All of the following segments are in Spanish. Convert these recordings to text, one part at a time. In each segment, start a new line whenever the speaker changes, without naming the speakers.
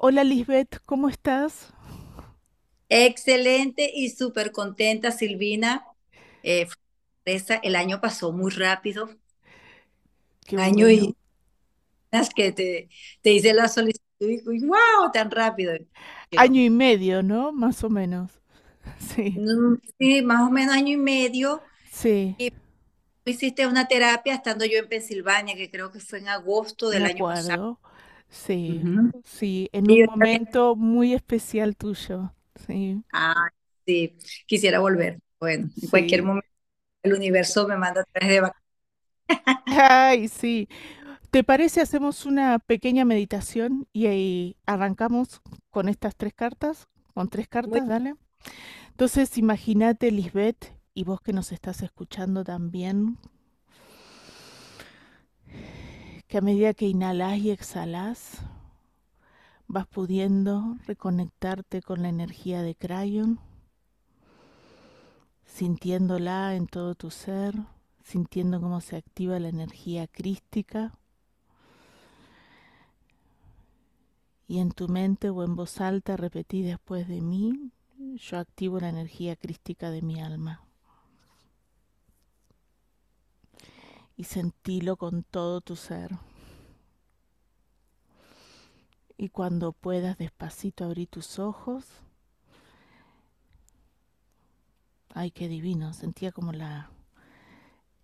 Hola Lisbeth, ¿cómo estás?
Excelente y súper contenta, Silvina. Eh, el año pasó muy rápido.
Qué año y
que te, te hice la solicitud y wow, tan rápido.
Año y medio, ¿no? Más o menos.
Sí. Sí, más o menos año y medio.
Sí.
Y hiciste una terapia estando yo en Pensilvania, que creo que fue en agosto del año pasado.
Sí, sí, en un momento muy especial tuyo. Sí.
Ah, sí, quisiera volver. Bueno, en cualquier momento el universo me manda tres de vacaciones.
Ay, sí. ¿Te parece hacemos una pequeña meditación y ahí arrancamos con estas tres cartas? Con tres cartas, dale. Entonces, imagínate, Lisbeth, y vos que nos estás escuchando también, que a medida que inhalas y exhalas, vas pudiendo reconectarte con la energía de Crayon, sintiéndola en todo tu ser, sintiendo cómo se activa la energía crística y en tu mente o en voz alta repetí después de mí, yo activo la energía crística de mi alma. Y sentilo con todo tu ser. Y cuando puedas despacito abrir tus ojos. Ay, qué divino. Sentía como la,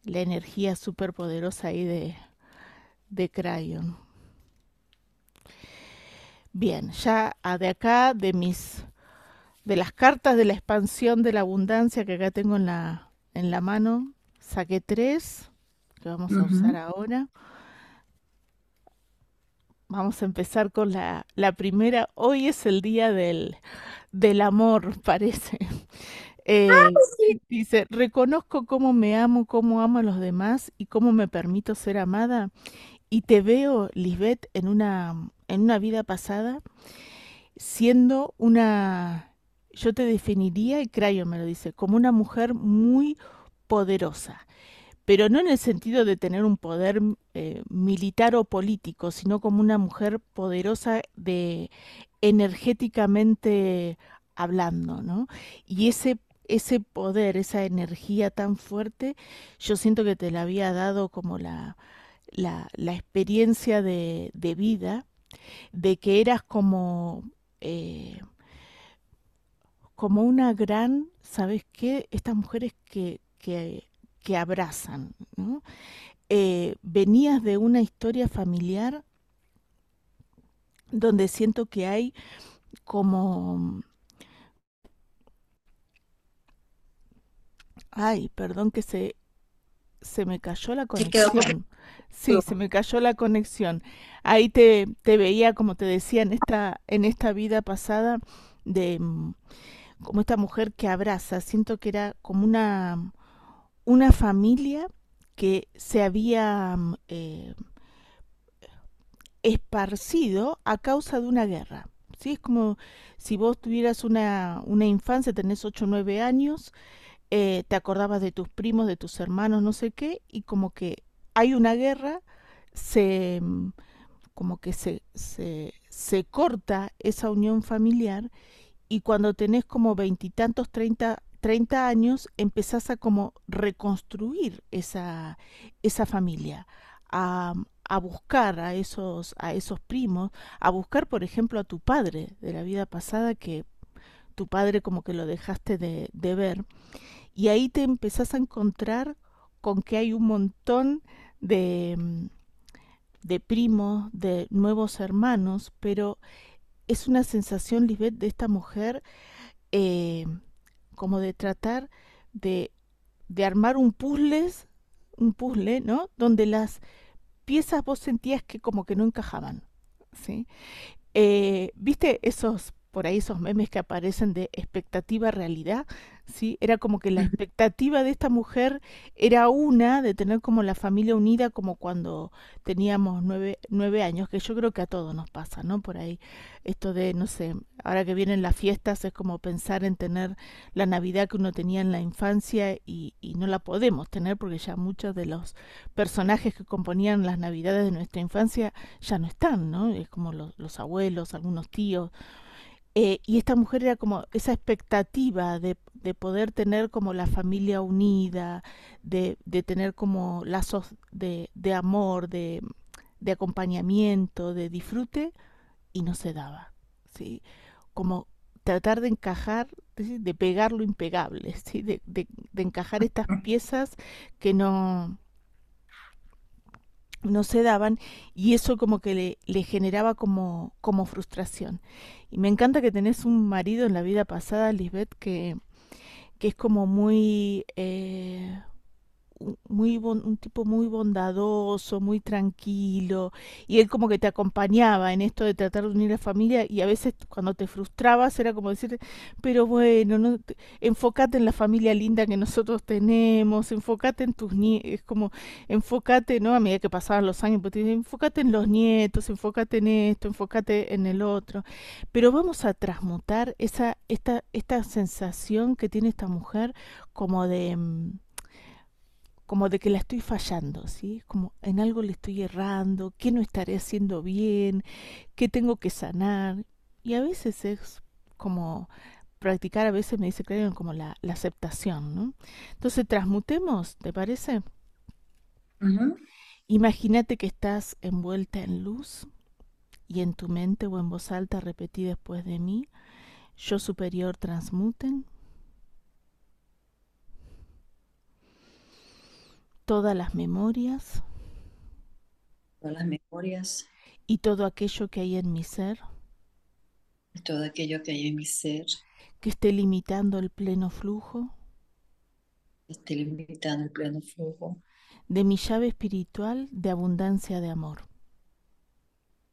la energía súper poderosa ahí de, de Crayon. Bien, ya de acá, de mis, de las cartas de la expansión de la abundancia que acá tengo en la, en la mano, saqué tres que vamos a usar ahora. Vamos a empezar con la, la primera. Hoy es el día del, del amor, parece. Eh, dice, reconozco cómo me amo, cómo amo a los demás y cómo me permito ser amada. Y te veo, Lisbeth, en una, en una vida pasada, siendo una, yo te definiría, y Crayo me lo dice, como una mujer muy poderosa, pero no en el sentido de tener un poder eh, militar o político, sino como una mujer poderosa de energéticamente hablando, ¿no? Y ese ese poder, esa energía tan fuerte, yo siento que te la había dado como la, la, experiencia de, vida, de que eras como, eh, como una gran, ¿sabes qué? Estas mujeres que, que, que abrazan, ¿no? Eh, venías de una historia familiar donde siento que hay como... Ay, perdón que se, se me cayó la conexión. Sí, se me cayó la conexión. Ahí te, te veía, como te decía, en esta, en esta vida pasada, de mm, como esta mujer que abraza. Siento que era como una, una familia que se había mm, eh, esparcido a causa de una guerra. ¿sí? Es como si vos tuvieras una, una infancia, tenés 8 o 9 años, eh, te acordabas de tus primos, de tus hermanos, no sé qué, y como que hay una guerra, se mm, como que se, se, se corta esa unión familiar y cuando tenés como veintitantos, treinta 30 años empezás a como reconstruir esa, esa familia, a, a, buscar a esos, a esos primos, a buscar, por ejemplo, a tu padre de la vida pasada, que tu padre como que lo dejaste de, de ver, y ahí te empezás a encontrar con que hay un montón de, de primos, de nuevos hermanos, pero es una sensación, Lisbeth, de esta mujer eh, como de tratar de, de armar un puzzle un puzzle, ¿no? Donde las piezas vos sentías que como que no encajaban, ¿sí? Eh, ¿Viste esos por ahí esos memes que aparecen de expectativa realidad, ¿sí? Era como que la expectativa de esta mujer era una, de tener como la familia unida como cuando teníamos nueve, nueve años, que yo creo que a todos nos pasa, ¿no? Por ahí, esto de, no sé, ahora que vienen las fiestas es como pensar en tener la Navidad que uno tenía en la infancia y, y no la podemos tener porque ya muchos de los personajes que componían las Navidades de nuestra infancia ya no están, ¿no? Es como los, los abuelos, algunos tíos, eh, y esta mujer era como esa expectativa de, de, poder tener como la familia unida, de, de tener como lazos de, de amor, de, de, acompañamiento, de disfrute, y no se daba. ¿sí? Como tratar de encajar, de pegar lo impegable, ¿sí? de encajar estas piezas que no, no se daban y eso como que le, generaba como, como frustración. Y me encanta que tenés un marido en la vida pasada, Lisbeth, que, que es como muy... Eh, muy un tipo muy bondadoso, muy tranquilo, y él como que te acompañaba en esto de tratar de unir a la familia y a veces cuando te frustrabas era como decir, pero bueno, no, enfócate en la familia linda que nosotros tenemos, enfócate en tus nietos, es como enfócate, ¿no? A medida que pasaban los años, pues te enfócate en los nietos, enfócate en esto, enfócate en el otro, pero vamos a transmutar esa esta esta sensación que tiene esta mujer como de mm, como de que la estoy fallando, ¿sí? Como en algo le estoy errando, qué no estaré haciendo bien, qué tengo que sanar. Y a veces es como practicar, a veces me dice, creo, como la, la aceptación, ¿no? Entonces, transmutemos, ¿te parece? Uh -huh. Imagínate que estás envuelta en luz y en tu mente o en voz alta repetí después de mí, yo superior transmuten, todas las memorias,
todas las memorias.
y todo aquello que hay en mi ser,
todo aquello que hay en mi ser,
que esté limitando el pleno flujo,
esté limitando el pleno flujo.
de mi llave espiritual de abundancia de amor,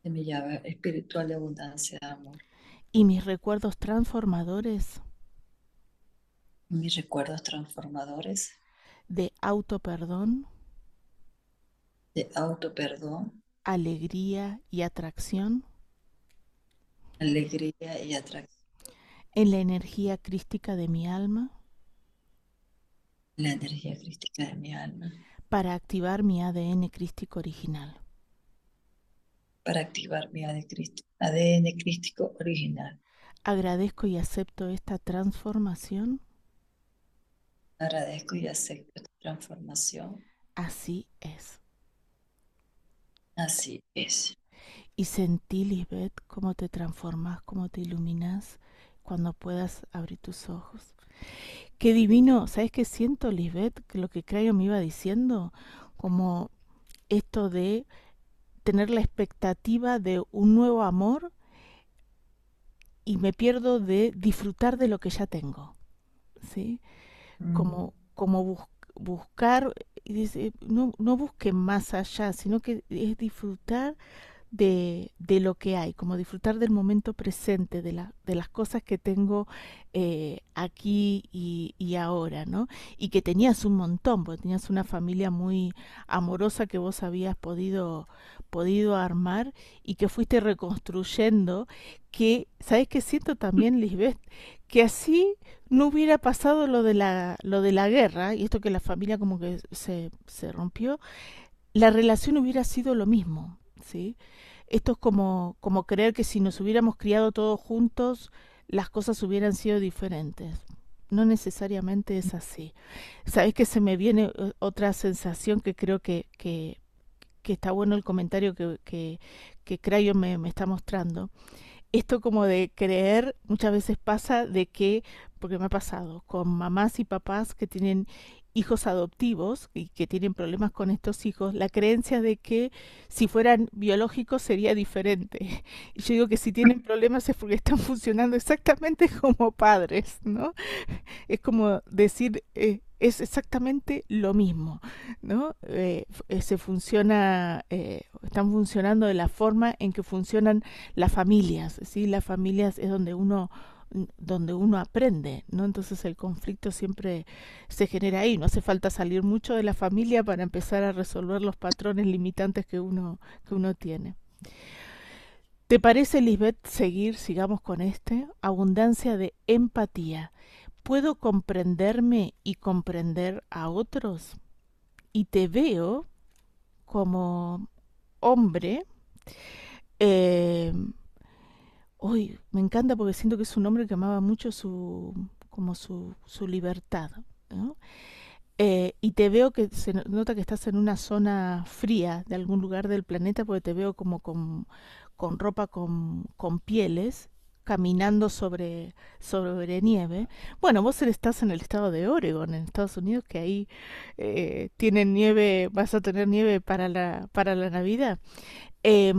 de mi llave espiritual de abundancia de amor.
Y mis recuerdos transformadores,
mis recuerdos transformadores
de autoperdón,
de autoperdón,
alegría y atracción,
alegría y atracción,
en la energía crística de mi alma,
la energía crística de mi alma,
para activar mi ADN crístico original.
Para activar mi ADN crístico original.
Agradezco y acepto esta transformación
Agradezco y acepto esta transformación.
Así es.
Así es.
Y sentí, Lisbeth, cómo te transformas, cómo te iluminas cuando puedas abrir tus ojos. Qué divino, ¿sabes qué siento, Lisbeth? Lo que Crayo me iba diciendo, como esto de tener la expectativa de un nuevo amor y me pierdo de disfrutar de lo que ya tengo. ¿Sí? Como, como bus, buscar, no, no busque más allá, sino que es disfrutar de, de, lo que hay, como disfrutar del momento presente, de, la, de las cosas que tengo eh, aquí y, y, ahora, ¿no? Y que tenías un montón, porque tenías una familia muy amorosa que vos habías podido, podido armar y que fuiste reconstruyendo, que, ¿sabes qué siento también, Lisbeth? Que así no hubiera pasado lo de la, lo de la guerra, y esto que la familia como que se, se rompió, la relación hubiera sido lo mismo, ¿sí? Esto es como, como creer que si nos hubiéramos criado todos juntos, las cosas hubieran sido diferentes. No necesariamente es así. ¿Sabes que se me viene otra sensación que creo que, que, que está bueno el comentario que, que, que Crayon me, me está mostrando? esto como de creer muchas veces pasa de que, porque me ha pasado, con mamás y papás que tienen hijos adoptivos y que tienen problemas con estos hijos, la creencia de que si fueran biológicos sería diferente. Y yo digo que si tienen problemas es porque están funcionando exactamente como padres, ¿no? Es como decir, eh, es exactamente lo mismo, ¿no? Eh, eh, se funciona, eh, están funcionando de la forma en que funcionan las familias, ¿sí? Las familias es donde uno donde uno aprende, ¿no? Entonces el conflicto siempre se genera ahí, no hace falta salir mucho de la familia para empezar a resolver los patrones limitantes que uno, que uno tiene. ¿Te parece, Lisbeth, seguir, sigamos con este? Abundancia de empatía. ¿Puedo comprenderme y comprender a otros? Y te veo como hombre. Eh, Uy, me encanta porque siento que es un hombre que amaba mucho su, como su, su libertad. ¿no? Eh, y te veo que se nota que estás en una zona fría de algún lugar del planeta porque te veo como con, con ropa con, con pieles caminando sobre, sobre nieve. Bueno, vos estás en el estado de Oregon, en Estados Unidos, que ahí eh, tienen nieve, vas a tener nieve para la, para la Navidad. Eh,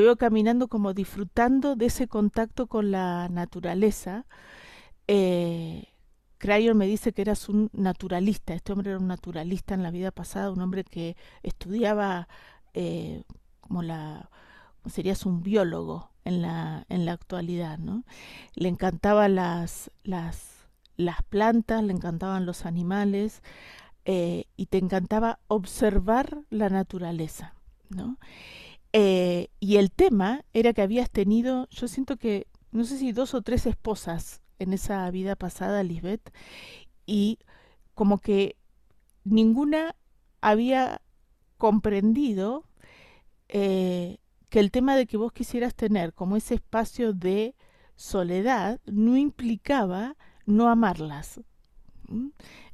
veo caminando como disfrutando de ese contacto con la naturaleza. Eh, me dice que eras un naturalista, este hombre era un naturalista en la vida pasada, un hombre que estudiaba eh, como la, serías un biólogo en la, en la actualidad, ¿no? Le encantaban las, las, las plantas, le encantaban los animales eh, y te encantaba observar la naturaleza, ¿no? Eh, y el tema era que habías tenido, yo siento que, no sé si dos o tres esposas en esa vida pasada, Lisbeth, y como que ninguna había comprendido eh, que el tema de que vos quisieras tener como ese espacio de soledad no implicaba no amarlas,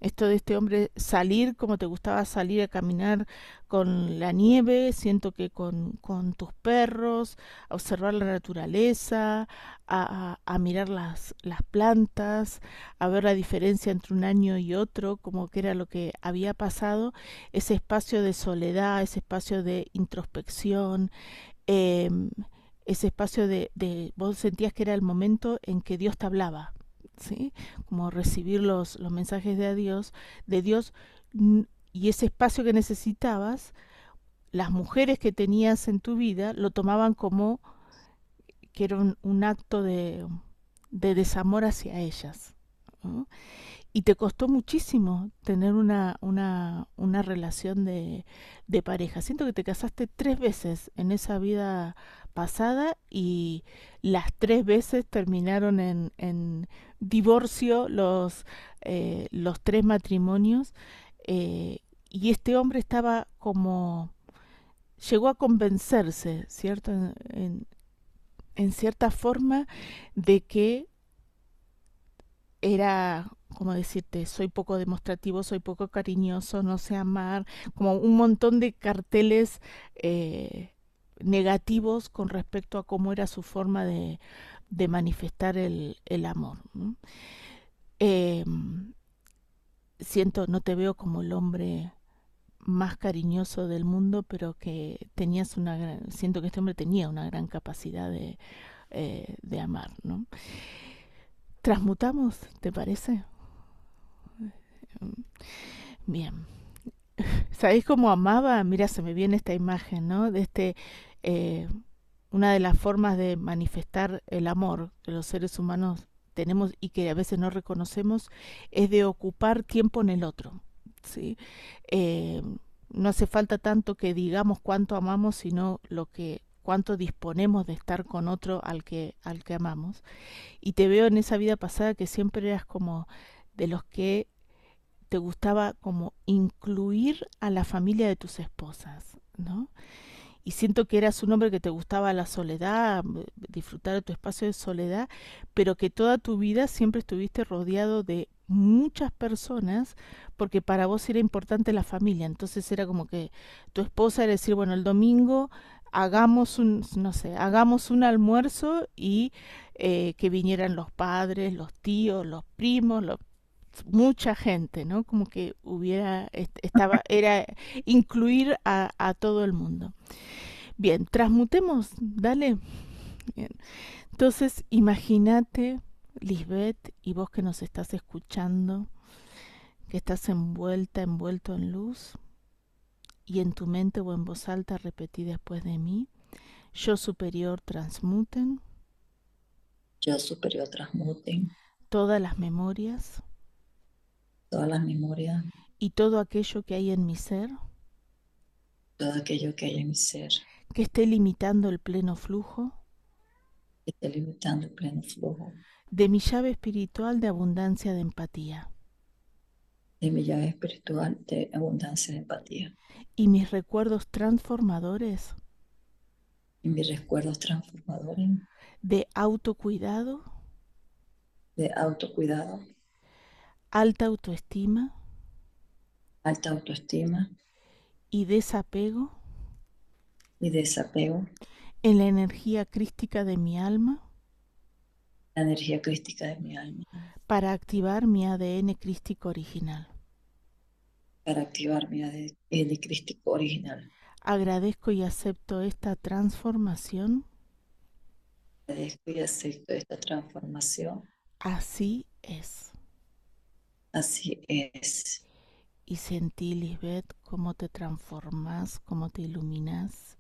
esto de este hombre salir como te gustaba salir a caminar con la nieve, siento que con, con tus perros, a observar la naturaleza, a, a, mirar las, las plantas, a ver la diferencia entre un año y otro, como que era lo que había pasado, ese espacio de soledad, ese espacio de introspección, eh, ese espacio de, de, vos sentías que era el momento en que Dios te hablaba Como recibir los, los mensajes de Dios, de Dios y ese espacio que necesitabas, las mujeres que tenías en tu vida lo tomaban como que era un, acto de, de, desamor hacia ellas. Y te costó muchísimo tener una, una, una relación de, de pareja. Siento que te casaste tres veces en esa vida pasada y las tres veces terminaron en, divorcio los, eh, los tres matrimonios eh, y este hombre estaba como llegó a convencerse cierto en, en cierta forma de que era como decirte, soy poco demostrativo, soy poco cariñoso, no sé amar, como un montón de carteles eh, negativos con respecto a cómo era su forma de, de manifestar el, el amor. Eh, siento, no te veo como el hombre más cariñoso del mundo, pero que tenías una gran, siento que este hombre tenía una gran capacidad de, eh, de amar, ¿no? Transmutamos, ¿te parece? Bien. ¿Sabéis cómo amaba? Mira, se me viene esta imagen, ¿no? De este, eh, una de las formas de manifestar el amor que los seres humanos tenemos y que a veces no reconocemos es de ocupar tiempo en el otro, ¿sí? Eh, no hace falta tanto que digamos cuánto amamos, sino lo que cuánto disponemos de estar con otro al que al que amamos. Y te veo en esa vida pasada que siempre eras como de los que te gustaba como incluir a la familia de tus esposas, ¿no? Y siento que eras un hombre que te gustaba la soledad, disfrutar de tu espacio de soledad, pero que toda tu vida siempre estuviste rodeado de muchas personas porque para vos era importante la familia. Entonces era como que tu esposa era decir, bueno, el domingo hagamos un, no sé, hagamos un almuerzo y eh, que vinieran los padres, los tíos, los primos, los mucha gente, ¿no? Como que hubiera, estaba, era incluir a, a todo el mundo. Bien, transmutemos, dale. Bien. Entonces, imagínate, Lisbeth, y vos que nos estás escuchando, que estás envuelta, envuelto en luz, y en tu mente o en voz alta repetí después de mí, yo superior transmuten.
Yo superior transmuten.
Todas las memorias.
Todas las memorias.
Y todo aquello que hay en mi ser.
Todo aquello que hay en mi ser.
Que esté limitando el pleno flujo.
Que esté limitando el pleno flujo.
De mi llave espiritual de abundancia de empatía.
De mi llave espiritual de abundancia de empatía.
Y mis recuerdos transformadores
y mis recuerdos transformadores.
De autocuidado.
De autocuidado.
Alta autoestima.
Alta autoestima.
Y desapego.
Y desapego.
En la energía crística de mi alma.
La energía crística de mi alma.
Para activar mi ADN crístico original.
Para activar mi ADN crístico original.
Agradezco y acepto esta transformación.
Agradezco y acepto esta transformación.
Así es.
Así es.
Y sentí, Lisbeth, cómo te transformas, cómo te iluminas.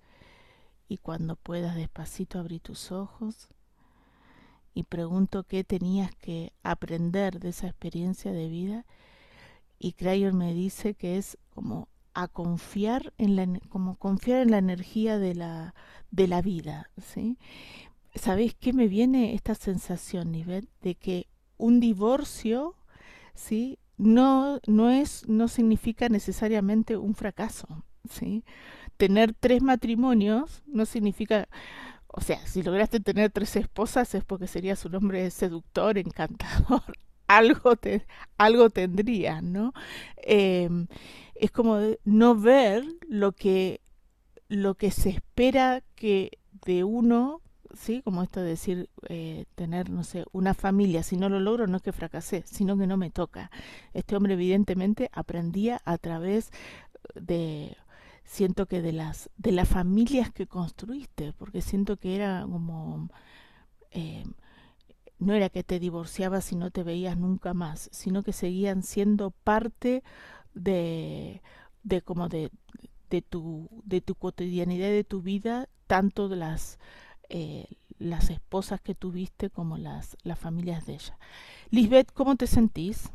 Y cuando puedas despacito abrir tus ojos y pregunto qué tenías que aprender de esa experiencia de vida. Y Crayon me dice que es como a confiar en la, como confiar en la energía de la, de la vida, ¿sí? ¿Sabéis qué me viene esta sensación, Nivel? De que un divorcio, ¿sí? No, no, es, no significa necesariamente un fracaso, ¿sí? Tener tres matrimonios no significa, o sea, si lograste tener tres esposas es porque serías un hombre seductor, encantador, algo, te, algo tendría, ¿no? Eh, es como no ver lo que, lo que se espera que de uno, ¿sí? Como esto de decir, eh, tener, no sé, una familia, si no lo logro no es que fracasé, sino que no me toca. Este hombre evidentemente aprendía a través de siento que de las de las familias que construiste porque siento que era como eh, no era que te divorciabas y no te veías nunca más, sino que seguían siendo parte de, de como de, de, tu, de tu cotidianidad, de tu vida, tanto de las, eh, las esposas que tuviste como las, las familias de ella. Lisbeth, ¿cómo te sentís?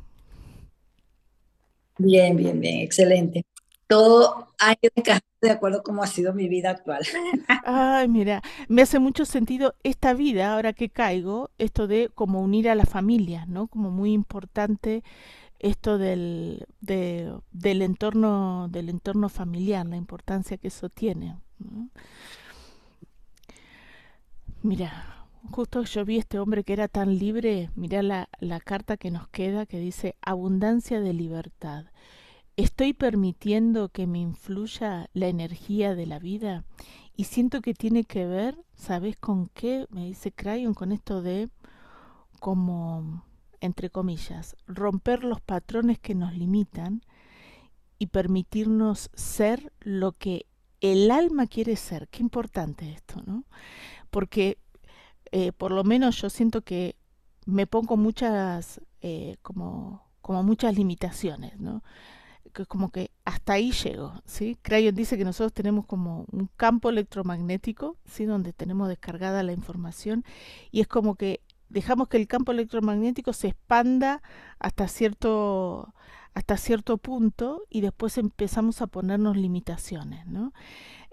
Bien, bien, bien, excelente todo ha ido de acuerdo como ha sido mi vida actual.
Ay, mira, me hace mucho sentido esta vida, ahora que caigo, esto de como unir a la familia, ¿no? Como muy importante esto del, de, del entorno, del entorno familiar, la importancia que eso tiene. Mira, justo yo vi este hombre que era tan libre, mira la, la carta que nos queda que dice abundancia de libertad. ¿Estoy permitiendo que me influya la energía de la vida? Y siento que tiene que ver, ¿sabes con qué? Me dice Crayon con esto de como, entre comillas, romper los patrones que nos limitan y permitirnos ser lo que el alma quiere ser. Qué importante esto, ¿no? Porque eh, por lo menos yo siento que me pongo muchas, eh, como, como muchas limitaciones, ¿no? que como que hasta ahí llego, ¿sí? Crayon dice que nosotros tenemos como un campo electromagnético, ¿sí? Donde tenemos descargada la información y es como que dejamos que el campo electromagnético se expanda hasta cierto hasta cierto punto y después empezamos a ponernos limitaciones, ¿no?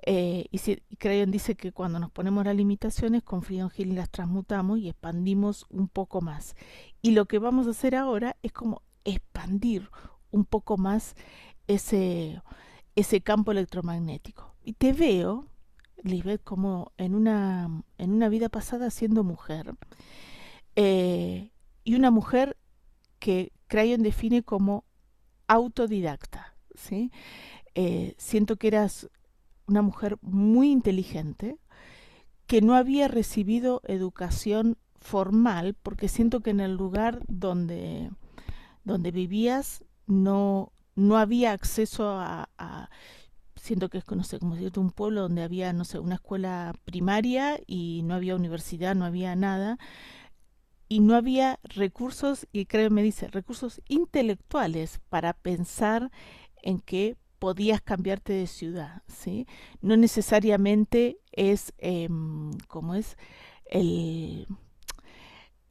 Eh, y, si, Crayon dice que cuando nos ponemos las limitaciones, con Freedom Healing las transmutamos y expandimos un poco más. Y lo que vamos a hacer ahora es como expandir un poco más ese, ese campo electromagnético. Y te veo, Lisbeth, como en una, en una vida pasada siendo mujer. Eh, y una mujer que Crayon define como autodidacta. ¿sí? Eh, siento que eras una mujer muy inteligente, que no había recibido educación formal, porque siento que en el lugar donde donde vivías no, no había acceso a, siento que es, no sé, como decirte, un pueblo donde había, no sé, una escuela primaria y no había universidad, no había nada, y no había recursos, y creo me dice, recursos intelectuales para pensar en que podías cambiarte de ciudad, ¿sí? No necesariamente es, eh, es, el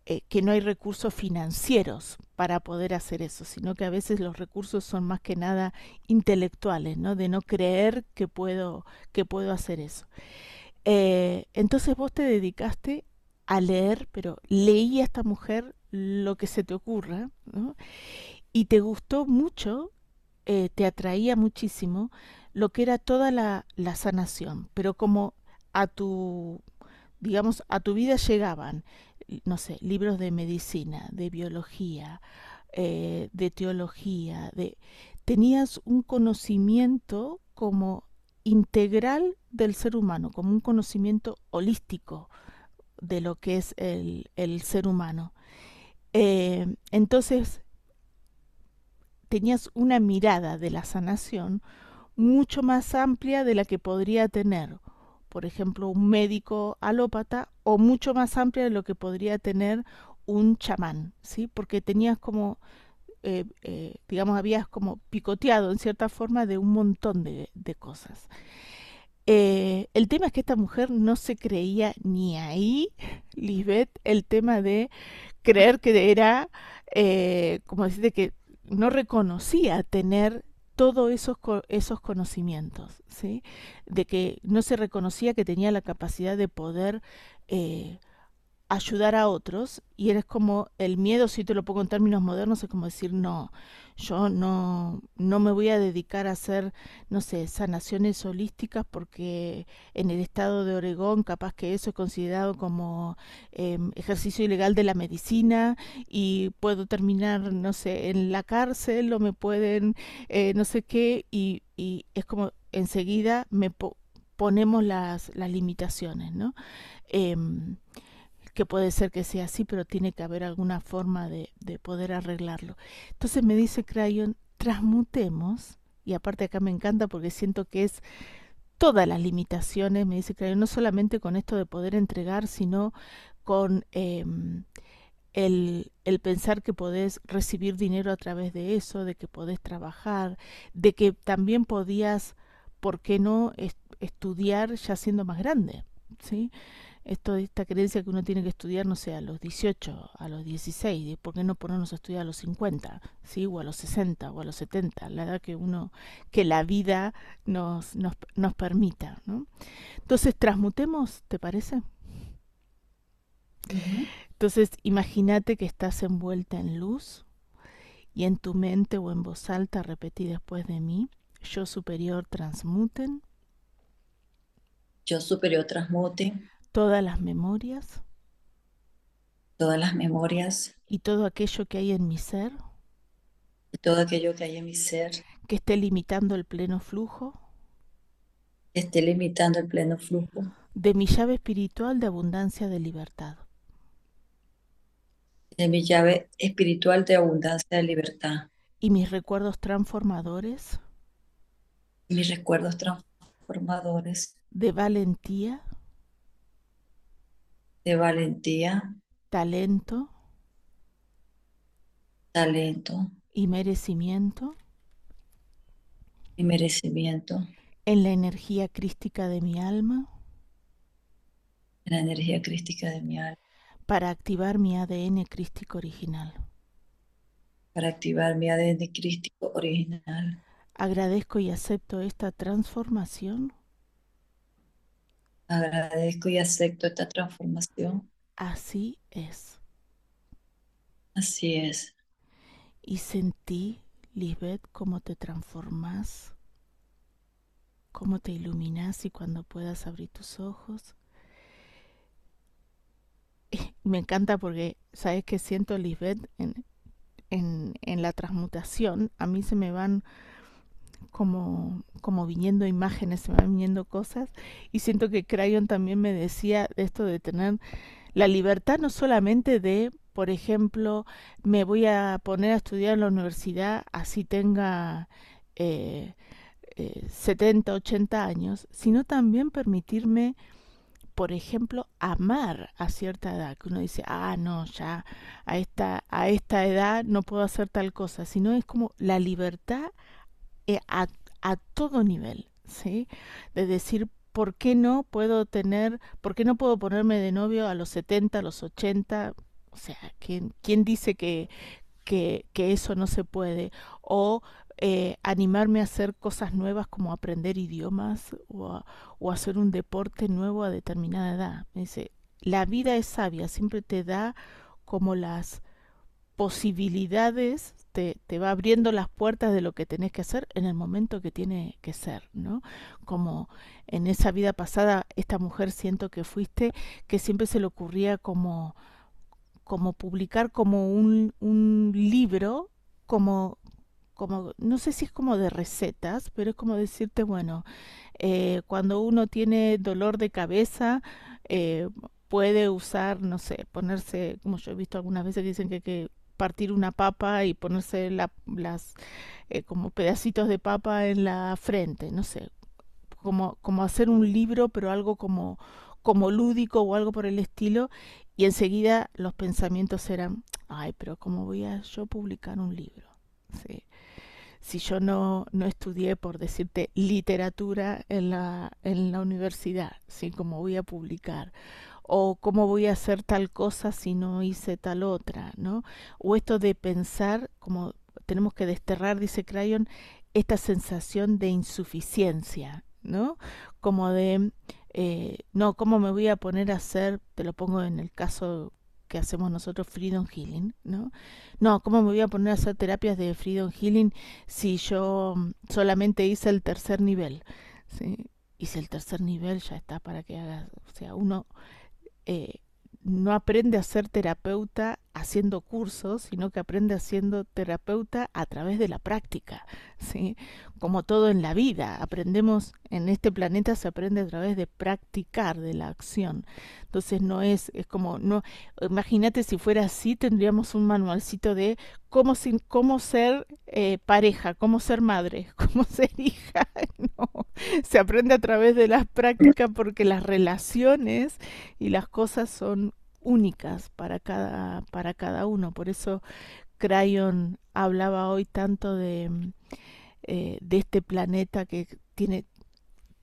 eh, que no hay recursos financieros para poder hacer eso, sino que a veces los recursos son más que nada intelectuales, ¿no? De no creer que puedo, que puedo hacer eso. Eh, entonces vos te dedicaste a leer, pero leí a esta mujer lo que se te ocurra, ¿no? Y te gustó mucho, eh, te atraía muchísimo lo que era toda la, sanación, pero como a tu, digamos, a tu vida llegaban no sé, libros de medicina, de biología, eh, de teología, de tenías un conocimiento como integral del ser humano, como un conocimiento holístico de lo que es el, el ser humano. Eh, entonces, tenías una mirada de la sanación mucho más amplia de la que podría tener por ejemplo, un médico alópata o mucho más amplia de lo que podría tener un chamán, ¿sí? Porque tenías como, eh, eh, digamos, habías como picoteado en cierta forma de un montón de, cosas. Eh, el tema es que esta mujer no se creía ni ahí, Lisbeth, el tema de creer que era, como decirte, que no reconocía tener todos esos, esos conocimientos, ¿sí? de que no se reconocía que tenía la capacidad de poder eh, ayudar a otros y eres como el miedo, si te lo pongo en términos modernos, es como decir, no, yo no, no me voy a dedicar a hacer, no sé, sanaciones holísticas porque en el estado de Oregón capaz que eso es considerado como eh, ejercicio ilegal de la medicina y puedo terminar, no sé, en la cárcel o me pueden, eh, no sé qué, y, y, es como enseguida me po ponemos las, las limitaciones, ¿no? Eh, que puede ser que sea así, pero tiene que haber alguna forma de, de poder arreglarlo. Entonces me dice Crayon, transmutemos, y aparte acá me encanta porque siento que es todas las limitaciones, me dice Crayon, no solamente con esto de poder entregar, sino con eh, el, el, pensar que podés recibir dinero a través de eso, de que podés trabajar, de que también podías, ¿por qué no?, est estudiar ya siendo más grande, ¿sí? Esto, esta creencia que uno tiene que estudiar, no sé, a los 18, a los 16, ¿por qué no ponernos a estudiar a los 50, ¿sí? o a los 60 o a los 70, la edad que uno, que la vida nos, nos, nos permita, ¿no? Entonces, transmutemos, ¿te parece?
Uh -huh.
Entonces, imagínate que estás envuelta en luz y en tu mente o en voz alta repetí después de mí, yo superior transmuten.
Yo superior transmuten
todas las memorias,
todas las memorias.
Y todo aquello que hay en mi ser,
y todo aquello que hay en mi ser,
que esté limitando el pleno flujo,
que esté limitando el pleno flujo.
De mi llave espiritual de abundancia de libertad,
de mi llave espiritual de abundancia de libertad.
Y mis recuerdos transformadores,
mis recuerdos transformadores.
De valentía,
de valentía,
talento,
talento
y merecimiento.
y merecimiento.
En la energía crística de mi alma,
en la energía crística de mi alma,
para activar mi ADN crístico original.
Para activar mi ADN crístico original.
Agradezco y acepto esta transformación
Agradezco y acepto esta transformación.
Así es.
Así es.
Y sentí, Lisbeth, cómo te transformas, cómo te iluminas y cuando puedas abrir tus ojos. Me encanta porque, ¿sabes qué siento, Lisbeth? En, en, en la transmutación, a mí se me van como, como viniendo imágenes, se van viniendo cosas, y siento que Crayon también me decía esto de tener la libertad no solamente de por ejemplo, me voy a poner a estudiar en la universidad, así tenga eh, eh, 70, 80 años, sino también permitirme, por ejemplo, amar a cierta edad, que uno dice, ah, no, ya a esta, a esta edad no puedo hacer tal cosa, sino es como la libertad eh, a, a todo nivel, ¿sí? De decir, ¿por qué no puedo tener, por qué no puedo ponerme de novio a los 70, a los 80? O sea, ¿quién, quién dice que, que, que, eso no se puede? O eh, animarme a hacer cosas nuevas como aprender idiomas o, o, hacer un deporte nuevo a determinada edad. Dice, la vida es sabia, siempre te da como las posibilidades, te, te, va abriendo las puertas de lo que tenés que hacer en el momento que tiene que ser, ¿no? Como en esa vida pasada, esta mujer siento que fuiste, que siempre se le ocurría como, como publicar como un, un libro, como como, no sé si es como de recetas, pero es como decirte, bueno, eh, cuando uno tiene dolor de cabeza, eh, puede usar, no sé, ponerse, como yo he visto algunas veces que dicen que, que partir una papa y ponerse la, las eh, como pedacitos de papa en la frente, no sé, como, como hacer un libro, pero algo como, como lúdico o algo por el estilo, y enseguida los pensamientos eran, ay, pero ¿cómo voy a yo publicar un libro? Sí si yo no, no estudié, por decirte, literatura en la, en la universidad, ¿sí? ¿Cómo voy a publicar? O cómo voy a hacer tal cosa si no hice tal otra, ¿no? O esto de pensar, como tenemos que desterrar, dice Crayon, esta sensación de insuficiencia, ¿no? Como de, eh, no, ¿cómo me voy a poner a hacer, te lo pongo en el caso que hacemos nosotros Freedom Healing, ¿no? No, ¿cómo me voy a poner a hacer terapias de Freedom Healing si yo mm, solamente hice el tercer nivel? ¿sí? Hice el tercer nivel, ya está para que hagas, o sea, uno eh, no aprende a ser terapeuta haciendo cursos, sino que aprende siendo terapeuta a través de la práctica, ¿sí? Como todo en la vida, aprendemos en este planeta se aprende a través de practicar, de la acción. Entonces no es es como no imagínate si fuera así tendríamos un manualcito de cómo sin, cómo ser eh, pareja, cómo ser madre, cómo ser hija. No, se aprende a través de las prácticas porque las relaciones y las cosas son únicas para cada, para cada uno. Por eso Crayon hablaba hoy tanto de, eh, de este planeta que tiene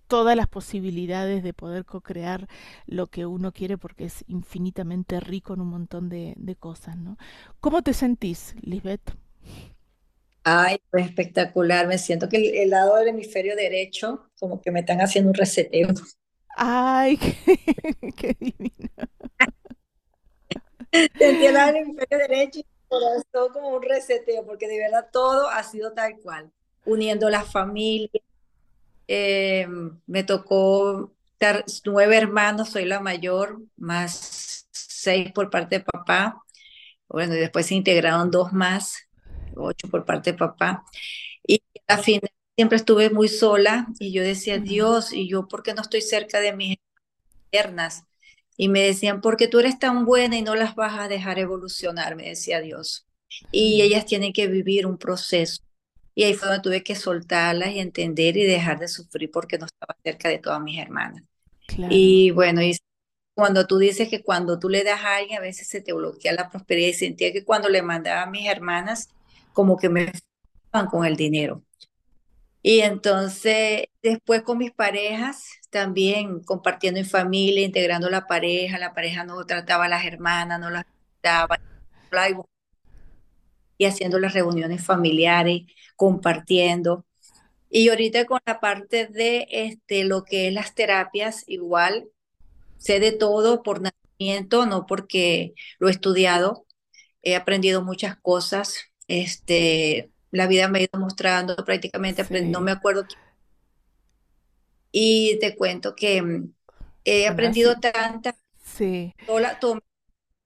todas las posibilidades de poder co-crear lo que uno quiere porque es infinitamente rico en un montón de, de cosas, ¿no? ¿Cómo te sentís, Lisbeth?
Ay, pues espectacular. Me siento que el, el, lado del hemisferio derecho, como que me están haciendo un reseteo.
Ay, qué, qué divino.
Sentí el hemisferio derecho y corazón como un reseteo, porque de verdad todo ha sido tal cual, uniendo la familia. Eh, me tocó estar nueve hermanos, soy la mayor, más seis por parte de papá. Bueno, y después se integraron dos más, ocho por parte de papá. Y al final siempre estuve muy sola y yo decía, Dios, ¿y yo por qué no estoy cerca de mis piernas? Y me decían, porque tú eres tan buena y no las vas a dejar evolucionar, me decía Dios. Y ellas tienen que vivir un proceso. Y ahí fue donde tuve que soltarlas y entender y dejar de sufrir porque no estaba cerca de todas mis hermanas. Claro. Y bueno, y cuando tú dices que cuando tú le das a alguien, a veces se te bloquea la prosperidad y sentía que cuando le mandaba a mis hermanas, como que me con el dinero. Y entonces, después con mis parejas, también compartiendo en familia, integrando la pareja, la pareja no trataba a las hermanas, no las trataba, y haciendo las reuniones familiares, compartiendo. Y ahorita con la parte de este, lo que es las terapias, igual sé de todo por nacimiento, no porque lo he estudiado, he aprendido muchas cosas, este, la vida me ha ido mostrando prácticamente, sí. no me acuerdo. Y te cuento que mm, he aprendido tantas.
Sí.
Toda, tomé,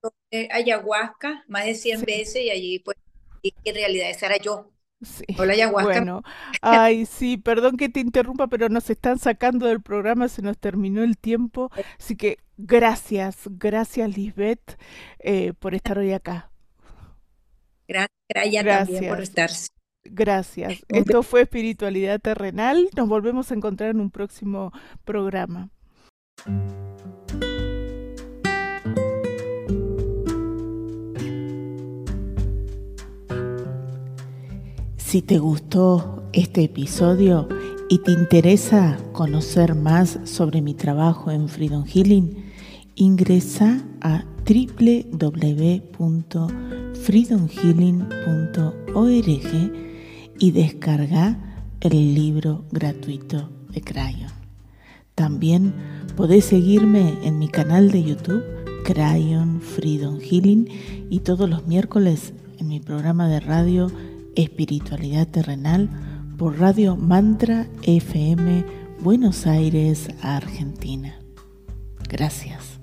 tomé ayahuasca más de 100 sí. veces y allí pues y en realidad esa era yo.
Sí,
Hola, ayahuasca.
bueno, ay, sí, perdón que te interrumpa, pero nos están sacando del programa, se nos terminó el tiempo, así que gracias, gracias Lisbeth eh, por estar hoy acá.
Gracias, Graya, también por
Gracias,
estar.
Gracias. Esto fue Espiritualidad Terrenal, nos volvemos a encontrar en un próximo programa. Si te gustó este episodio y te interesa conocer más sobre mi trabajo en Freedom Healing, ingresa a www.freedomhealing.org y descarga el libro gratuito de Crayon. También podés seguirme en mi canal de YouTube, Crayon Freedom Healing, y todos los miércoles en mi programa de radio Espiritualidad Terrenal por Radio Mantra FM Buenos Aires, Argentina. Gracias.